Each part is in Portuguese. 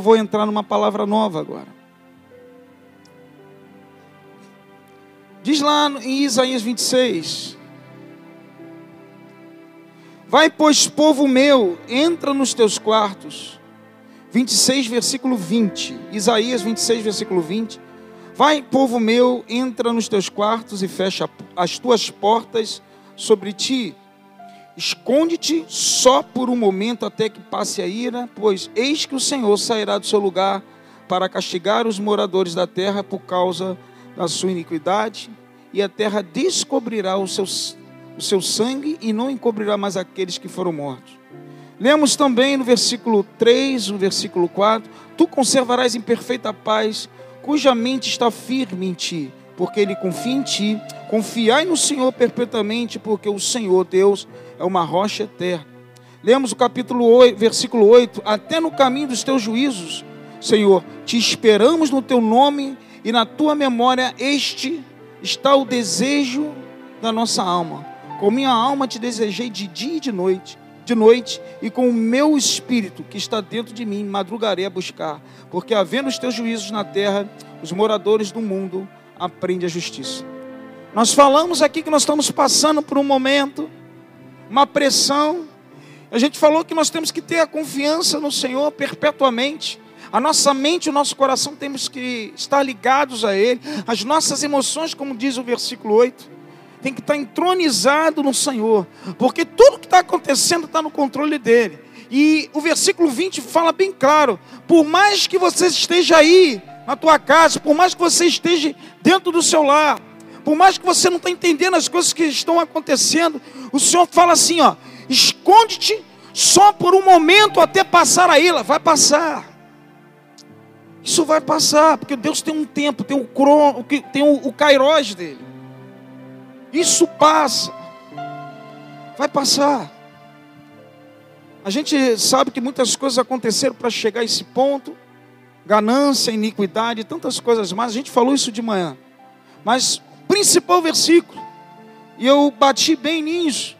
vou entrar numa palavra nova agora. Diz lá em Isaías 26: Vai, pois, povo meu, entra nos teus quartos. 26, versículo 20. Isaías 26, versículo 20. Vai, povo meu, entra nos teus quartos e fecha as tuas portas sobre ti. Esconde-te só por um momento até que passe a ira, pois eis que o Senhor sairá do seu lugar para castigar os moradores da terra por causa da sua iniquidade, e a terra descobrirá os seus o seu sangue e não encobrirá mais aqueles que foram mortos. Lemos também no versículo 3, no versículo 4: Tu conservarás em perfeita paz, cuja mente está firme em ti, porque ele confia em ti. Confiai no Senhor perpetuamente, porque o Senhor Deus é uma rocha eterna. Lemos o capítulo 8, versículo 8: Até no caminho dos teus juízos, Senhor, te esperamos no teu nome e na tua memória este está o desejo da nossa alma. Com minha alma te desejei de dia e de noite, de noite, e com o meu espírito que está dentro de mim madrugarei a buscar, porque havendo os teus juízos na terra, os moradores do mundo aprendem a justiça. Nós falamos aqui que nós estamos passando por um momento, uma pressão. A gente falou que nós temos que ter a confiança no Senhor perpetuamente. A nossa mente e o nosso coração temos que estar ligados a Ele. As nossas emoções, como diz o versículo 8 tem que estar entronizado no Senhor, porque tudo que está acontecendo está no controle dele. E o versículo 20 fala bem claro: por mais que você esteja aí na tua casa, por mais que você esteja dentro do seu lar, por mais que você não está entendendo as coisas que estão acontecendo, o Senhor fala assim: ó, esconde-te só por um momento até passar a ilha, vai passar. Isso vai passar, porque Deus tem um tempo, tem o crono, tem o, o kairos dele. Isso passa. Vai passar. A gente sabe que muitas coisas aconteceram para chegar a esse ponto. Ganância, iniquidade, tantas coisas mais. A gente falou isso de manhã. Mas principal versículo. E eu bati bem nisso.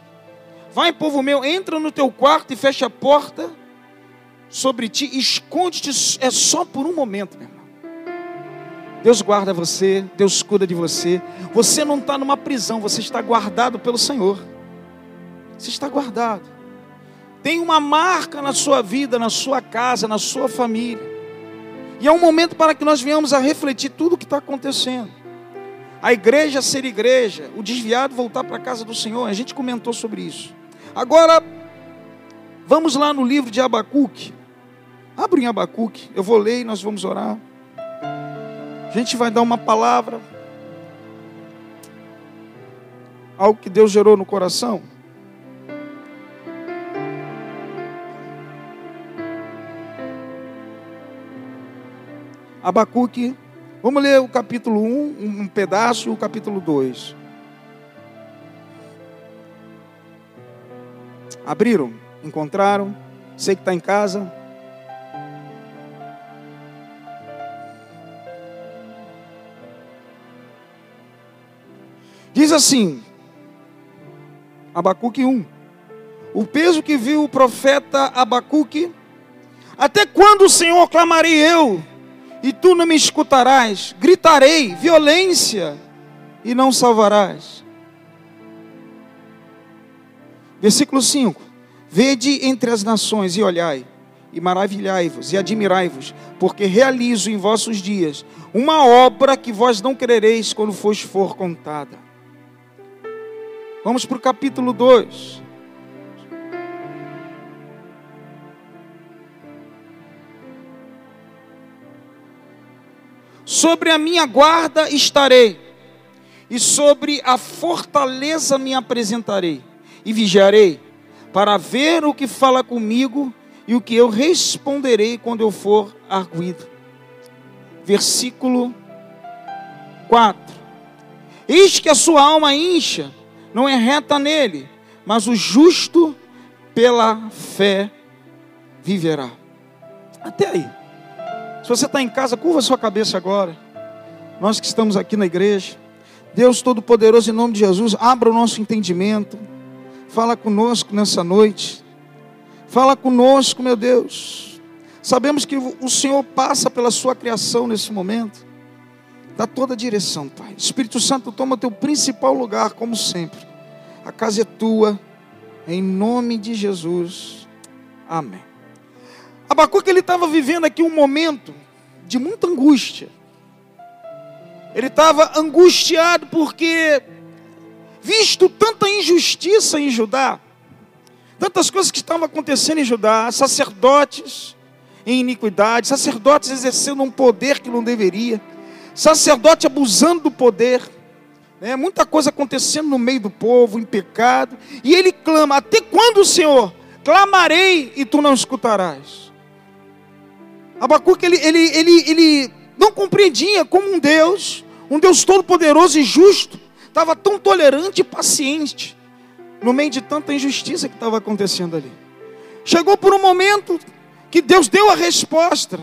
Vai, povo meu, entra no teu quarto e fecha a porta sobre ti, esconde-te, é só por um momento, meu irmão. Deus guarda você, Deus cuida de você. Você não está numa prisão, você está guardado pelo Senhor. Você está guardado. Tem uma marca na sua vida, na sua casa, na sua família. E é um momento para que nós venhamos a refletir tudo o que está acontecendo. A igreja ser igreja, o desviado voltar para a casa do Senhor. A gente comentou sobre isso. Agora, vamos lá no livro de Abacuque. Abre em Abacuque, eu vou ler e nós vamos orar. A gente vai dar uma palavra, algo que Deus gerou no coração. Abacuque, vamos ler o capítulo 1, um pedaço, e o capítulo 2. Abriram? Encontraram? Sei que está em casa. Diz assim, Abacuque 1. O peso que viu o profeta Abacuque, até quando, Senhor, clamarei eu, e tu não me escutarás? Gritarei violência e não salvarás. Versículo 5: Vede entre as nações e olhai, e maravilhai-vos e admirai-vos, porque realizo em vossos dias uma obra que vós não crereis quando vos for contada. Vamos para o capítulo 2. Sobre a minha guarda estarei, e sobre a fortaleza me apresentarei, e vigiarei, para ver o que fala comigo e o que eu responderei quando eu for arguído. Versículo 4: Eis que a sua alma incha não é reta nele, mas o justo pela fé viverá. Até aí. Se você está em casa, curva sua cabeça agora. Nós que estamos aqui na igreja, Deus Todo-Poderoso, em nome de Jesus, abra o nosso entendimento. Fala conosco nessa noite. Fala conosco, meu Deus. Sabemos que o Senhor passa pela sua criação nesse momento. Dá toda a direção, Pai. Espírito Santo, toma teu principal lugar, como sempre. A casa é tua, em nome de Jesus. Amém. Abacuque ele estava vivendo aqui um momento de muita angústia. Ele estava angustiado porque, visto tanta injustiça em Judá, tantas coisas que estavam acontecendo em Judá, sacerdotes em iniquidade, sacerdotes exercendo um poder que não deveria, sacerdote abusando do poder, né? muita coisa acontecendo no meio do povo, em pecado, e ele clama: Até quando, Senhor? Clamarei e tu não escutarás. Abacuque, ele, ele, ele, ele não compreendia como um Deus, um Deus todo-poderoso e justo, estava tão tolerante e paciente no meio de tanta injustiça que estava acontecendo ali. Chegou por um momento que Deus deu a resposta.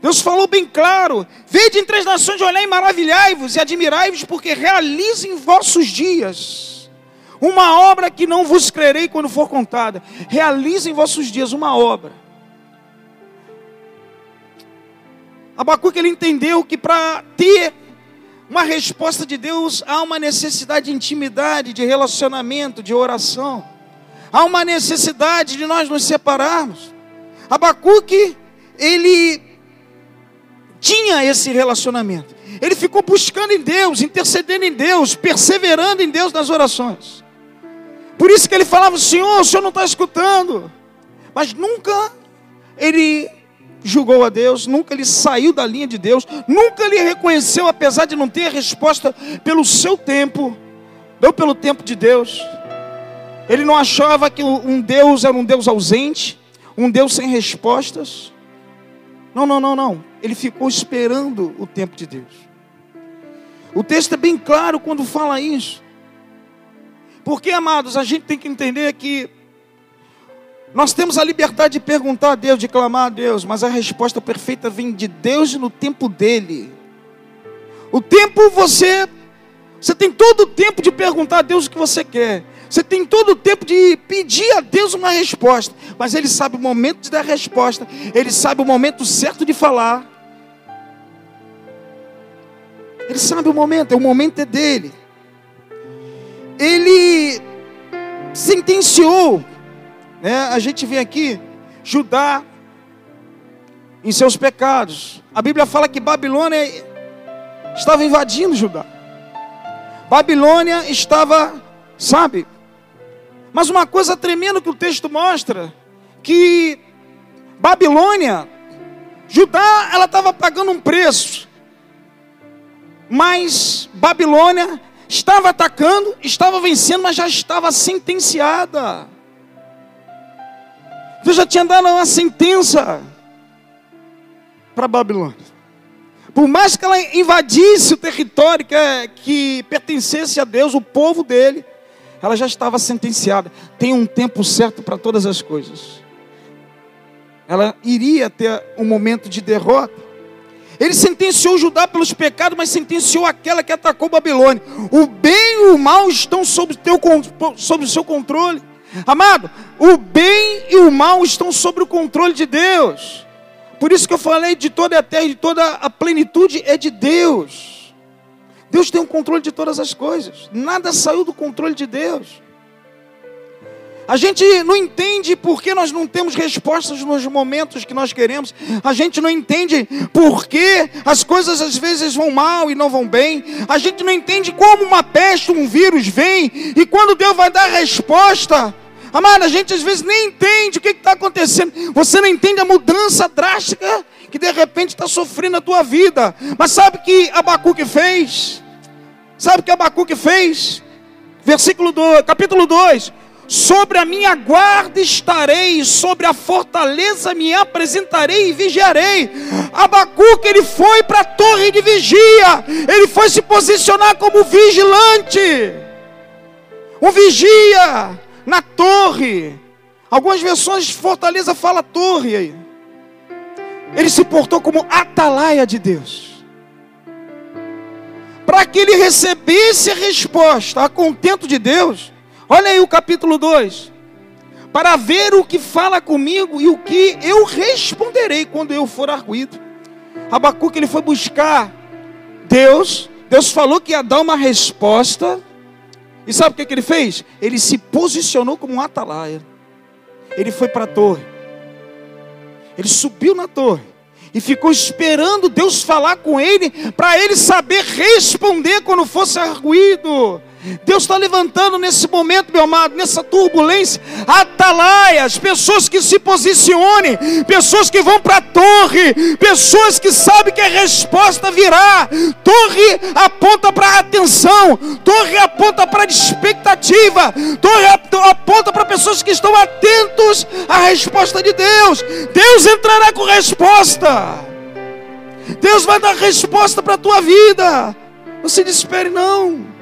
Deus falou bem claro: Vede entre as nações, olhai e maravilhai-vos e admirai-vos, porque realizo em vossos dias uma obra que não vos crerei quando for contada. Realize em vossos dias uma obra. Abacuque ele entendeu que para ter uma resposta de Deus há uma necessidade de intimidade, de relacionamento, de oração. Há uma necessidade de nós nos separarmos. Abacuque, ele tinha esse relacionamento. Ele ficou buscando em Deus, intercedendo em Deus, perseverando em Deus nas orações. Por isso que ele falava: Senhor, o Senhor não está escutando. Mas nunca ele julgou a Deus, nunca ele saiu da linha de Deus, nunca ele reconheceu, apesar de não ter a resposta pelo seu tempo, não pelo tempo de Deus. Ele não achava que um Deus era um Deus ausente, um Deus sem respostas. Não, não, não, não. Ele ficou esperando o tempo de Deus. O texto é bem claro quando fala isso. Porque, amados, a gente tem que entender que nós temos a liberdade de perguntar a Deus, de clamar a Deus, mas a resposta perfeita vem de Deus no tempo dele. O tempo você você tem todo o tempo de perguntar a Deus o que você quer. Você tem todo o tempo de pedir a Deus uma resposta, mas Ele sabe o momento de dar a resposta, Ele sabe o momento certo de falar. Ele sabe o momento, o momento é dele. Ele sentenciou, né? A gente vê aqui Judá em seus pecados. A Bíblia fala que Babilônia estava invadindo Judá. Babilônia estava, sabe, mas uma coisa tremenda que o texto mostra, que Babilônia, Judá, ela estava pagando um preço. Mas Babilônia estava atacando, estava vencendo, mas já estava sentenciada. Deus já tinha dado uma sentença para Babilônia. Por mais que ela invadisse o território que, que pertencesse a Deus, o povo dele, ela já estava sentenciada. Tem um tempo certo para todas as coisas. Ela iria ter um momento de derrota. Ele sentenciou Judá pelos pecados, mas sentenciou aquela que atacou Babilônia. O bem e o mal estão sob, sob o seu controle. Amado, o bem e o mal estão sob o controle de Deus. Por isso que eu falei de toda a terra, de toda a plenitude é de Deus. Deus tem o controle de todas as coisas. Nada saiu do controle de Deus. A gente não entende por que nós não temos respostas nos momentos que nós queremos. A gente não entende por que as coisas às vezes vão mal e não vão bem. A gente não entende como uma peste, um vírus vem e quando Deus vai dar resposta. Amada, a gente às vezes nem entende o que está acontecendo. Você não entende a mudança drástica que de repente está sofrendo a tua vida. Mas sabe o que Abacuque fez? Sabe o que Abacuque fez? Versículo 2, capítulo 2. Sobre a minha guarda estarei, sobre a fortaleza me apresentarei e vigiarei. Abacuque, ele foi para a torre de vigia, ele foi se posicionar como vigilante, um vigia na torre. Algumas versões fortaleza fala torre aí. Ele se portou como atalaia de Deus. Para que ele recebesse a resposta a contento de Deus. Olha aí o capítulo 2. para ver o que fala comigo e o que eu responderei quando eu for arguído. Abacuque ele foi buscar Deus, Deus falou que ia dar uma resposta, e sabe o que, que ele fez? Ele se posicionou como um atalaia. Ele foi para a torre, ele subiu na torre, e ficou esperando Deus falar com ele, para ele saber responder quando fosse arguído. Deus está levantando nesse momento, meu amado, nessa turbulência, atalaias, pessoas que se posicionem, pessoas que vão para a torre, pessoas que sabem que a resposta virá. Torre aponta para atenção, torre aponta para expectativa, torre aponta para pessoas que estão atentos à resposta de Deus. Deus entrará com resposta. Deus vai dar resposta para a tua vida. Não se desespere, não.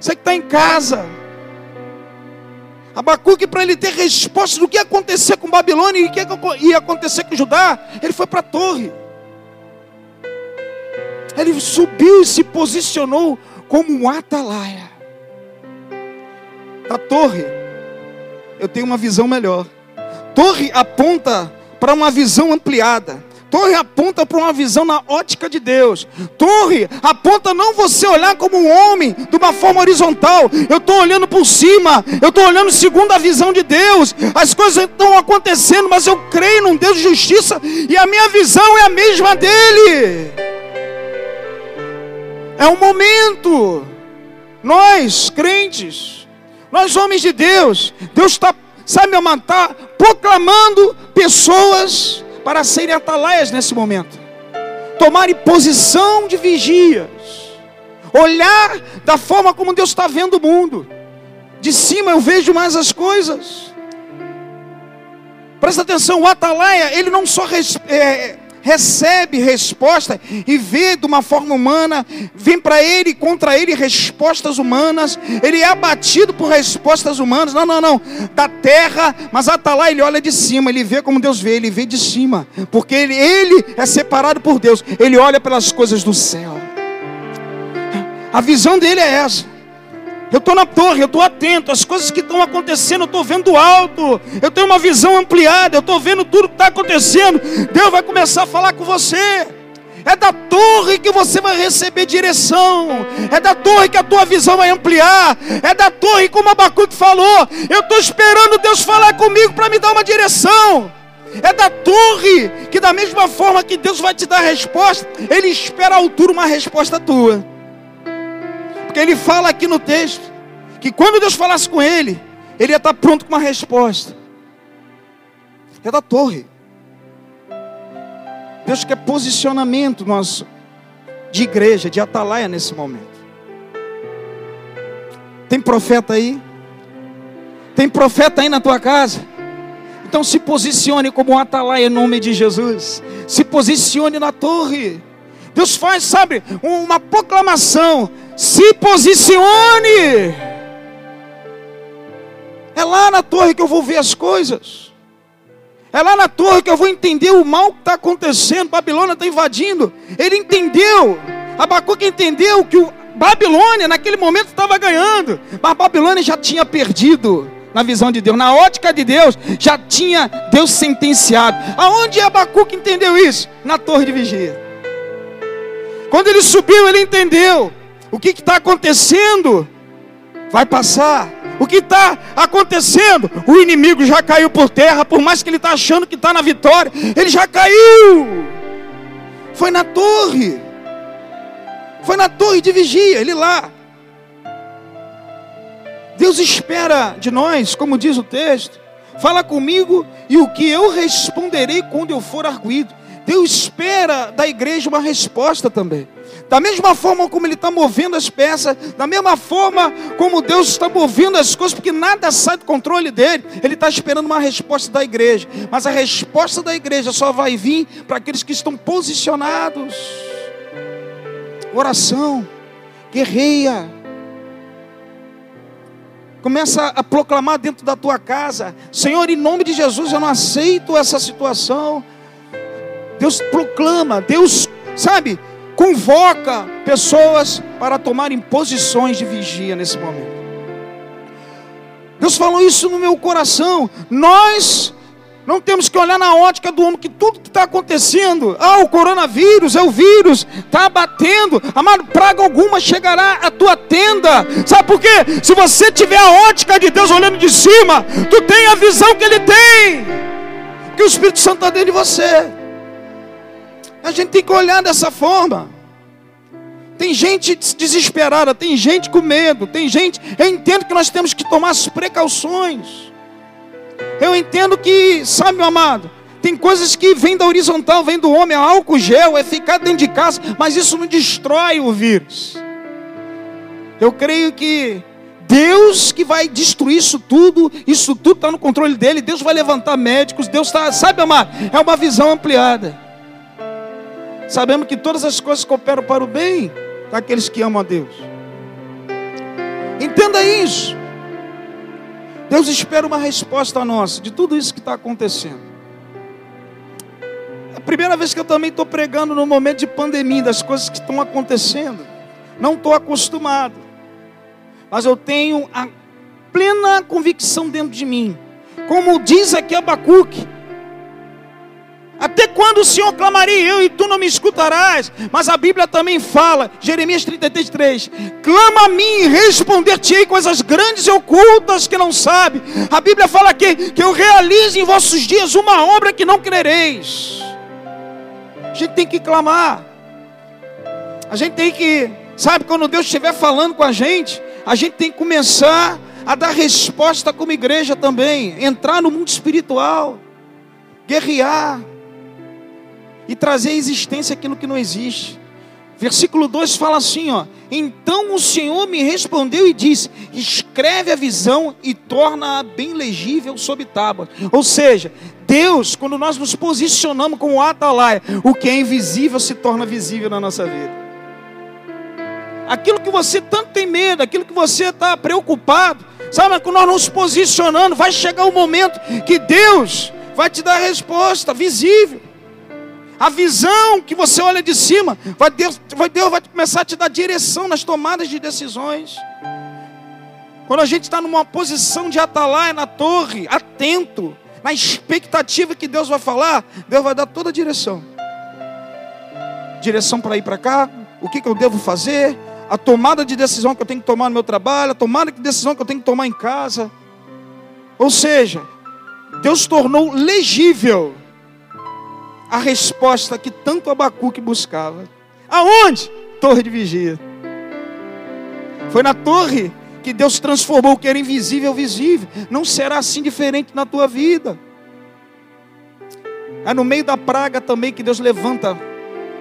Você que está em casa. Abacuque, para ele ter resposta do que ia acontecer com Babilônia e o que ia acontecer com Judá, ele foi para a torre. Ele subiu e se posicionou como um atalaia. Da torre, eu tenho uma visão melhor. Torre aponta para uma visão ampliada. Torre aponta para uma visão na ótica de Deus. Torre aponta não você olhar como um homem de uma forma horizontal. Eu estou olhando por cima. Eu estou olhando segundo a visão de Deus. As coisas estão acontecendo, mas eu creio num Deus de justiça e a minha visão é a mesma dele. É um momento. Nós, crentes, nós homens de Deus, Deus está, sabe, está proclamando pessoas para serem atalaias nesse momento, tomarem posição de vigias, olhar da forma como Deus está vendo o mundo. De cima eu vejo mais as coisas. Presta atenção, o atalaia, ele não só é, recebe resposta e vê de uma forma humana, vem para ele, contra ele respostas humanas, ele é abatido por respostas humanas, não, não, não, da terra, mas até lá ele olha de cima, ele vê como Deus vê, ele vê de cima, porque ele, ele é separado por Deus, ele olha pelas coisas do céu, a visão dele é essa. Eu estou na torre, eu estou atento, as coisas que estão acontecendo, eu estou vendo alto, eu tenho uma visão ampliada, eu estou vendo tudo que está acontecendo. Deus vai começar a falar com você. É da torre que você vai receber direção. É da torre que a tua visão vai ampliar. É da torre, como Abacuque falou. Eu estou esperando Deus falar comigo para me dar uma direção. É da torre que, da mesma forma que Deus vai te dar a resposta, Ele espera a altura uma resposta tua. Porque ele fala aqui no texto que quando Deus falasse com ele, ele ia estar pronto com uma resposta. É da torre. Deus quer posicionamento nosso de igreja, de atalaia nesse momento. Tem profeta aí? Tem profeta aí na tua casa? Então se posicione como um atalaia em nome de Jesus. Se posicione na torre. Deus faz, sabe, uma proclamação se posicione. É lá na torre que eu vou ver as coisas. É lá na torre que eu vou entender o mal que está acontecendo. Babilônia está invadindo. Ele entendeu. Abacuque entendeu que o Babilônia naquele momento estava ganhando. Mas Babilônia já tinha perdido na visão de Deus, na ótica de Deus, já tinha Deus sentenciado. Aonde Abacuque entendeu isso? Na torre de vigia. Quando ele subiu, ele entendeu o que está acontecendo vai passar. O que está acontecendo? O inimigo já caiu por terra, por mais que ele está achando que está na vitória, ele já caiu. Foi na torre. Foi na torre de vigia, ele lá. Deus espera de nós, como diz o texto, fala comigo e o que eu responderei quando eu for arguído. Deus espera da igreja uma resposta também. Da mesma forma como Ele está movendo as peças, da mesma forma como Deus está movendo as coisas, porque nada sai do controle dele, Ele está esperando uma resposta da igreja. Mas a resposta da igreja só vai vir para aqueles que estão posicionados. Oração, guerreia. Começa a proclamar dentro da tua casa: Senhor, em nome de Jesus, eu não aceito essa situação. Deus proclama, Deus, sabe, convoca pessoas para tomarem posições de vigia nesse momento. Deus falou isso no meu coração. Nós não temos que olhar na ótica do homem que tudo que está acontecendo, ah, o coronavírus, é o vírus, está batendo, amado, praga alguma chegará à tua tenda. Sabe por quê? Se você tiver a ótica de Deus olhando de cima, tu tem a visão que Ele tem, que o Espírito Santo está dentro de você. A gente tem que olhar dessa forma. Tem gente desesperada, tem gente com medo, tem gente. Eu entendo que nós temos que tomar as precauções. Eu entendo que, sabe, meu amado, tem coisas que vêm da horizontal, vêm do homem, é álcool gel, é ficar dentro de casa, mas isso não destrói o vírus. Eu creio que Deus que vai destruir isso tudo, isso tudo está no controle dele, Deus vai levantar médicos, Deus está, sabe, amado, é uma visão ampliada. Sabemos que todas as coisas cooperam para o bem daqueles que amam a Deus. Entenda isso. Deus espera uma resposta nossa de tudo isso que está acontecendo. É a primeira vez que eu também estou pregando no momento de pandemia, das coisas que estão acontecendo. Não estou acostumado. Mas eu tenho a plena convicção dentro de mim. Como diz aqui Abacuque, até quando o Senhor clamaria eu e tu não me escutarás? Mas a Bíblia também fala, Jeremias 33, clama a mim e responder-te-ei coisas grandes e ocultas que não sabe. A Bíblia fala aqui que eu realize em vossos dias uma obra que não crereis. A gente tem que clamar. A gente tem que, sabe, quando Deus estiver falando com a gente, a gente tem que começar a dar resposta como igreja também, entrar no mundo espiritual, guerrear e trazer à existência aquilo que não existe. Versículo 2 fala assim, ó: Então o Senhor me respondeu e disse: Escreve a visão e torna-a bem legível sob tábua. Ou seja, Deus, quando nós nos posicionamos como atalaia, o que é invisível se torna visível na nossa vida. Aquilo que você tanto tem medo, aquilo que você está preocupado, sabe, quando nós nos posicionando, vai chegar o um momento que Deus vai te dar a resposta visível. A visão que você olha de cima, vai Deus, vai Deus vai começar a te dar direção nas tomadas de decisões. Quando a gente está numa posição de atalaia na torre, atento, na expectativa que Deus vai falar, Deus vai dar toda a direção. Direção para ir para cá, o que, que eu devo fazer, a tomada de decisão que eu tenho que tomar no meu trabalho, a tomada de decisão que eu tenho que tomar em casa. Ou seja, Deus tornou legível a resposta que tanto Abacuque buscava. Aonde? Torre de vigia. Foi na torre que Deus transformou o que era invisível visível. Não será assim diferente na tua vida. É no meio da praga também que Deus levanta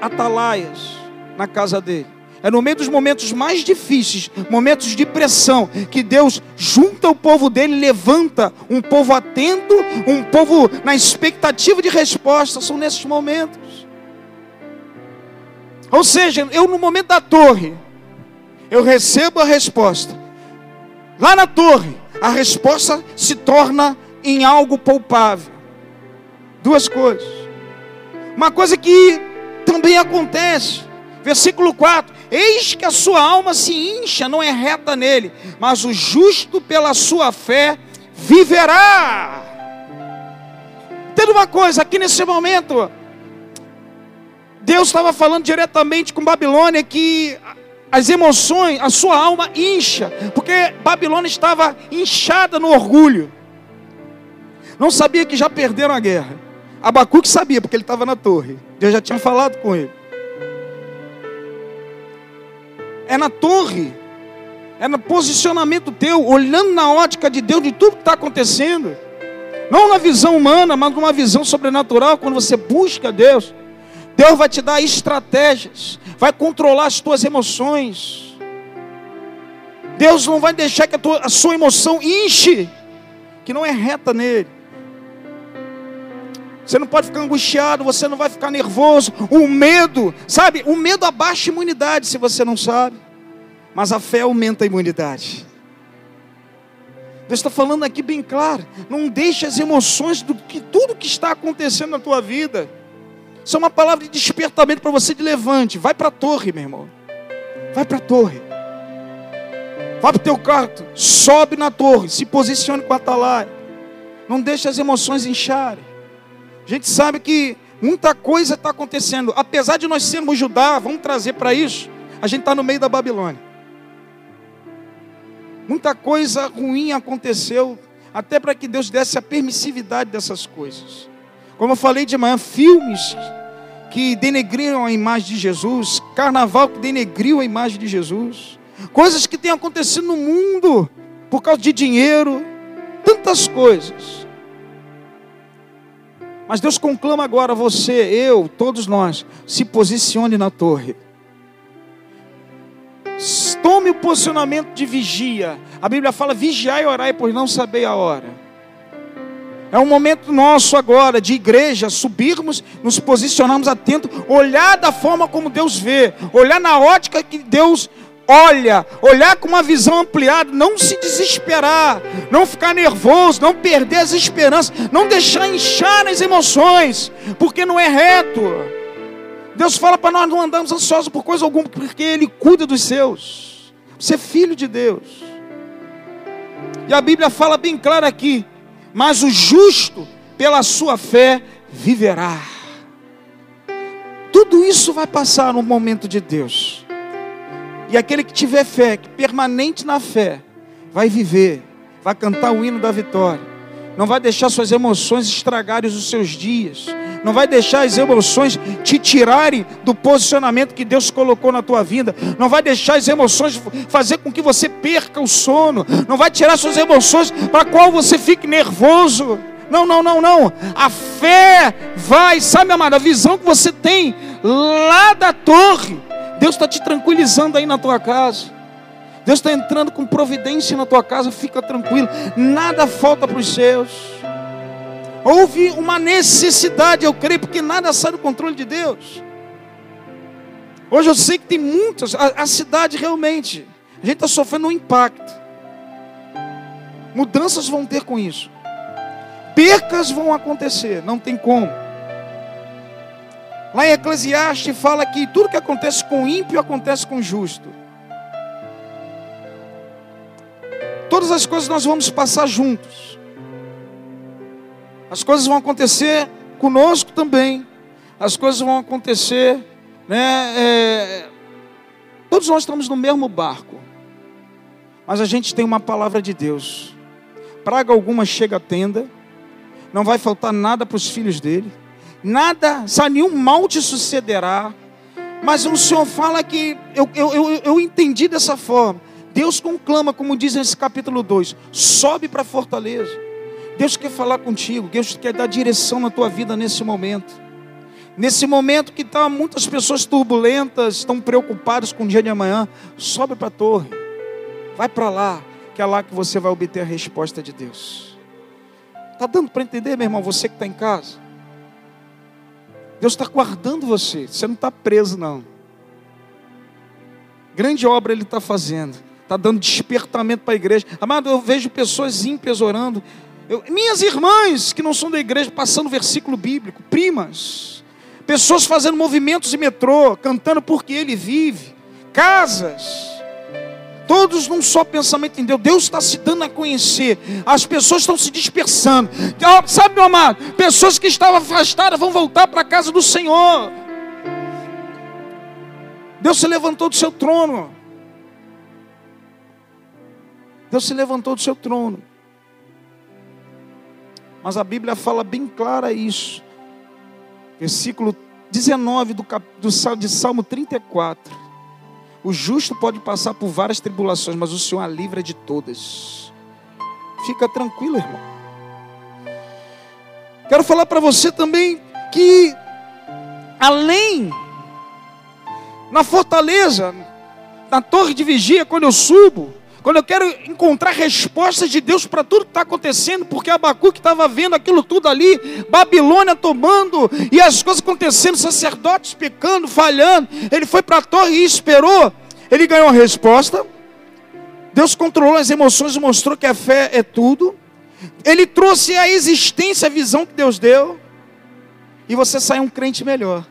atalaias na casa dele. É no meio dos momentos mais difíceis, momentos de pressão, que Deus junta o povo dele, levanta um povo atento, um povo na expectativa de resposta. São nesses momentos. Ou seja, eu no momento da torre, eu recebo a resposta. Lá na torre, a resposta se torna em algo poupável. Duas coisas. Uma coisa que também acontece, versículo 4: Eis que a sua alma se incha, não é reta nele, mas o justo pela sua fé viverá. Tendo uma coisa, aqui nesse momento, Deus estava falando diretamente com Babilônia que as emoções, a sua alma incha, porque Babilônia estava inchada no orgulho. Não sabia que já perderam a guerra. Abacuque sabia, porque ele estava na torre. Deus já tinha falado com ele. É na torre, é no posicionamento teu, olhando na ótica de Deus de tudo que está acontecendo. Não na visão humana, mas numa visão sobrenatural, quando você busca Deus. Deus vai te dar estratégias, vai controlar as tuas emoções. Deus não vai deixar que a, tua, a sua emoção enche, que não é reta nele. Você não pode ficar angustiado, você não vai ficar nervoso. O medo, sabe? O medo abaixa a imunidade, se você não sabe. Mas a fé aumenta a imunidade. Deus está falando aqui bem claro. Não deixe as emoções do que tudo que está acontecendo na tua vida. Isso é uma palavra de despertamento para você de levante. Vai para a torre, meu irmão. Vai para a torre. Vá para o teu quarto, sobe na torre, se posicione com a atalaia. Não deixe as emoções incharem. A gente sabe que muita coisa está acontecendo. Apesar de nós sermos Judá, vamos trazer para isso. A gente está no meio da Babilônia. Muita coisa ruim aconteceu, até para que Deus desse a permissividade dessas coisas. Como eu falei de manhã, filmes que denegriram a imagem de Jesus, carnaval que denegriu a imagem de Jesus, coisas que têm acontecido no mundo por causa de dinheiro, tantas coisas. Mas Deus conclama agora você, eu, todos nós, se posicione na torre. Tome o posicionamento de vigia. A Bíblia fala: vigiai e orai, pois não sabei a hora. É um momento nosso agora, de igreja, subirmos, nos posicionarmos atentos, olhar da forma como Deus vê, olhar na ótica que Deus olha, olhar com uma visão ampliada, não se desesperar, não ficar nervoso, não perder as esperanças, não deixar inchar as emoções, porque não é reto. Deus fala para nós não andarmos ansiosos por coisa alguma, porque Ele cuida dos seus. Você é filho de Deus. E a Bíblia fala bem claro aqui: mas o justo, pela sua fé, viverá. Tudo isso vai passar no momento de Deus. E aquele que tiver fé, que permanente na fé, vai viver, vai cantar o hino da vitória. Não vai deixar suas emoções estragarem os seus dias. Não vai deixar as emoções te tirarem do posicionamento que Deus colocou na tua vida. Não vai deixar as emoções fazer com que você perca o sono. Não vai tirar suas emoções para qual você fique nervoso. Não, não, não, não. A fé vai, sabe, amado, a visão que você tem lá da torre Deus está te tranquilizando aí na tua casa. Deus está entrando com providência na tua casa, fica tranquilo, nada falta para os seus. Houve uma necessidade, eu creio, porque nada sai do controle de Deus. Hoje eu sei que tem muitas, a, a cidade realmente, a gente está sofrendo um impacto. Mudanças vão ter com isso, percas vão acontecer, não tem como. Lá em Eclesiastes fala que tudo que acontece com o ímpio acontece com o justo. Todas as coisas nós vamos passar juntos. As coisas vão acontecer conosco também. As coisas vão acontecer, né? É... Todos nós estamos no mesmo barco. Mas a gente tem uma palavra de Deus. Praga alguma chega à tenda. Não vai faltar nada para os filhos dele nada, sabe, nenhum mal te sucederá. Mas o Senhor fala que, eu, eu, eu, eu entendi dessa forma. Deus conclama, como diz nesse capítulo 2: sobe para a fortaleza. Deus quer falar contigo, Deus quer dar direção na tua vida nesse momento. Nesse momento que está muitas pessoas turbulentas, estão preocupadas com o dia de amanhã, sobe para a torre, vai para lá, que é lá que você vai obter a resposta de Deus. Está dando para entender, meu irmão, você que está em casa? Deus está guardando você, você não está preso, não. Grande obra Ele está fazendo, está dando despertamento para a igreja. Amado, eu vejo pessoas ímpias orando. Eu, minhas irmãs que não são da igreja, passando versículo bíblico, primas, pessoas fazendo movimentos em metrô, cantando porque Ele vive, casas todos num só pensamento em Deus. Deus está se dando a conhecer. As pessoas estão se dispersando. Sabe, meu amado? Pessoas que estavam afastadas vão voltar para a casa do Senhor. Deus se levantou do seu trono. Deus se levantou do seu trono. Mas a Bíblia fala bem clara isso. Versículo 19 do, cap... do de Salmo 34. O justo pode passar por várias tribulações, mas o Senhor a livra de todas. Fica tranquilo, irmão. Quero falar para você também que, além, na fortaleza, na torre de vigia, quando eu subo, quando eu quero encontrar respostas de Deus para tudo que está acontecendo, porque Abacuque estava vendo aquilo tudo ali, Babilônia tomando, e as coisas acontecendo, sacerdotes pecando, falhando. Ele foi para a torre e esperou. Ele ganhou a resposta. Deus controlou as emoções e mostrou que a fé é tudo. Ele trouxe a existência, a visão que Deus deu. E você sai um crente melhor.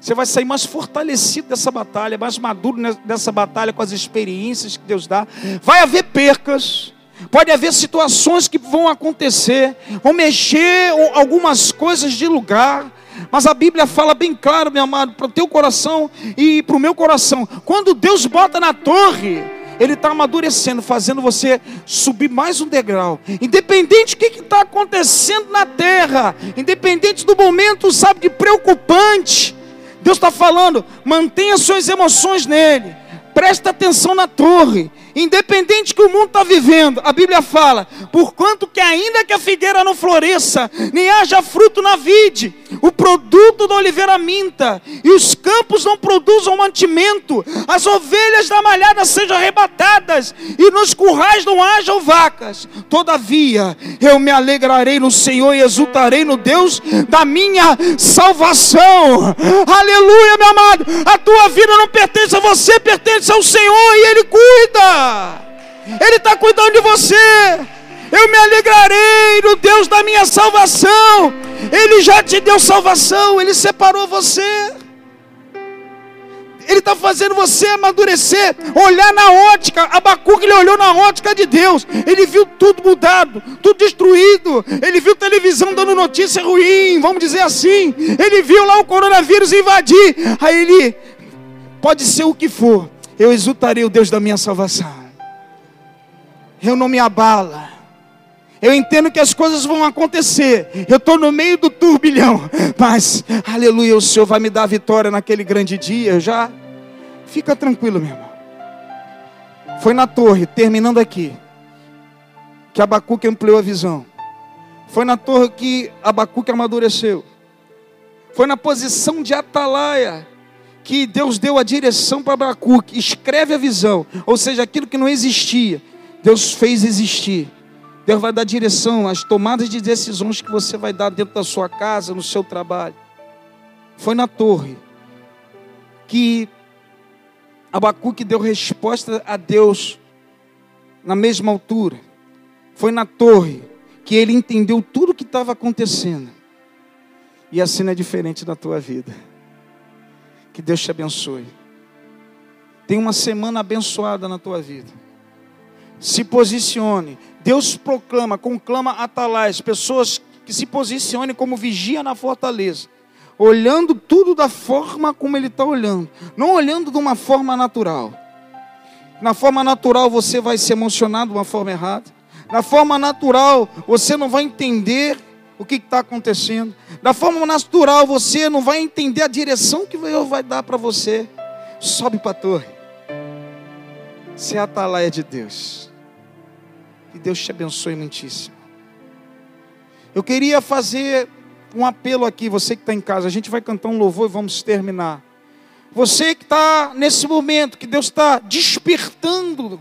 Você vai sair mais fortalecido dessa batalha, mais maduro dessa batalha com as experiências que Deus dá. Vai haver percas, pode haver situações que vão acontecer, vão mexer algumas coisas de lugar. Mas a Bíblia fala bem claro, meu amado, para o teu coração e para o meu coração. Quando Deus bota na torre, Ele está amadurecendo, fazendo você subir mais um degrau. Independente do que está acontecendo na terra, independente do momento, sabe, de preocupante, Deus está falando, mantenha suas emoções nele. Presta atenção na torre. Independente que o mundo está vivendo, a Bíblia fala: porquanto que ainda que a figueira não floresça, nem haja fruto na vide, o produto da oliveira minta, e os campos não produzam mantimento, as ovelhas da malhada sejam arrebatadas, e nos currais não hajam vacas. Todavia, eu me alegrarei no Senhor e exultarei no Deus da minha salvação. Aleluia, meu amado. A tua vida não pertence a você, pertence ao Senhor e Ele cuida. Ele está cuidando de você. Eu me alegrarei no Deus da minha salvação. Ele já te deu salvação, Ele separou você. Ele está fazendo você amadurecer, olhar na ótica. Abacuque ele olhou na ótica de Deus. Ele viu tudo mudado, tudo destruído. Ele viu televisão dando notícia ruim, vamos dizer assim. Ele viu lá o coronavírus invadir. Aí ele, pode ser o que for, eu exultarei o Deus da minha salvação. Eu não me abala. Eu entendo que as coisas vão acontecer. Eu estou no meio do turbilhão. Mas, aleluia, o Senhor vai me dar a vitória naquele grande dia. Já fica tranquilo, meu irmão. Foi na torre, terminando aqui, que Abacuque ampliou a visão. Foi na torre que Abacuque amadureceu. Foi na posição de atalaia que Deus deu a direção para Abacuque. Escreve a visão. Ou seja, aquilo que não existia, Deus fez existir. Deus vai dar direção às tomadas de decisões que você vai dar dentro da sua casa, no seu trabalho. Foi na torre que Abacuque deu resposta a Deus na mesma altura. Foi na torre que ele entendeu tudo o que estava acontecendo. E assim não é diferente da tua vida. Que Deus te abençoe. Tem uma semana abençoada na tua vida. Se posicione. Deus proclama, conclama atalais, pessoas que se posicionem como vigia na fortaleza, olhando tudo da forma como Ele está olhando, não olhando de uma forma natural. Na forma natural você vai se emocionar de uma forma errada. Na forma natural você não vai entender o que está acontecendo. Da forma natural você não vai entender a direção que Deus vai dar para você. Sobe para a torre. Você é atalaia de Deus. Que Deus te abençoe muitíssimo. Eu queria fazer um apelo aqui, você que está em casa. A gente vai cantar um louvor e vamos terminar. Você que está nesse momento, que Deus está despertando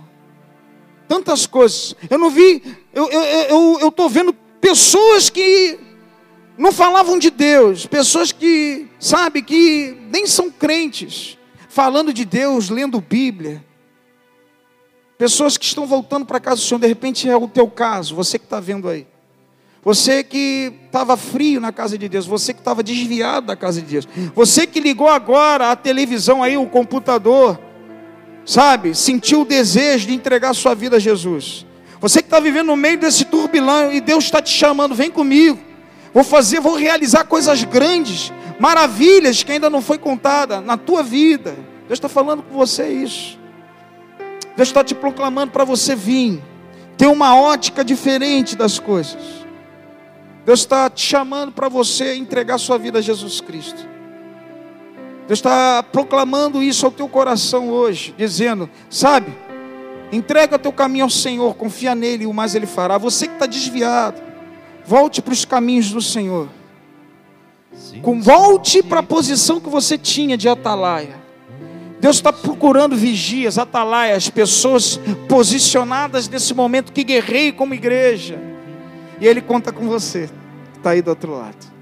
tantas coisas. Eu não vi, eu estou eu, eu, eu vendo pessoas que não falavam de Deus, pessoas que, sabe, que nem são crentes, falando de Deus, lendo Bíblia. Pessoas que estão voltando para casa do Senhor, de repente é o teu caso, você que está vendo aí. Você que estava frio na casa de Deus, você que estava desviado da casa de Deus, você que ligou agora a televisão aí, o computador, sabe, sentiu o desejo de entregar sua vida a Jesus. Você que está vivendo no meio desse turbilhão e Deus está te chamando, vem comigo. Vou fazer, vou realizar coisas grandes, maravilhas que ainda não foi contada na tua vida. Deus está falando com você isso. Deus está te proclamando para você vir, ter uma ótica diferente das coisas. Deus está te chamando para você entregar sua vida a Jesus Cristo. Deus está proclamando isso ao teu coração hoje, dizendo: sabe, entrega teu caminho ao Senhor, confia nele e o mais ele fará. Você que está desviado, volte para os caminhos do Senhor. Volte para a posição que você tinha de atalaia. Deus está procurando vigias, atalaias, pessoas posicionadas nesse momento que guerreiem como igreja. E Ele conta com você, está aí do outro lado.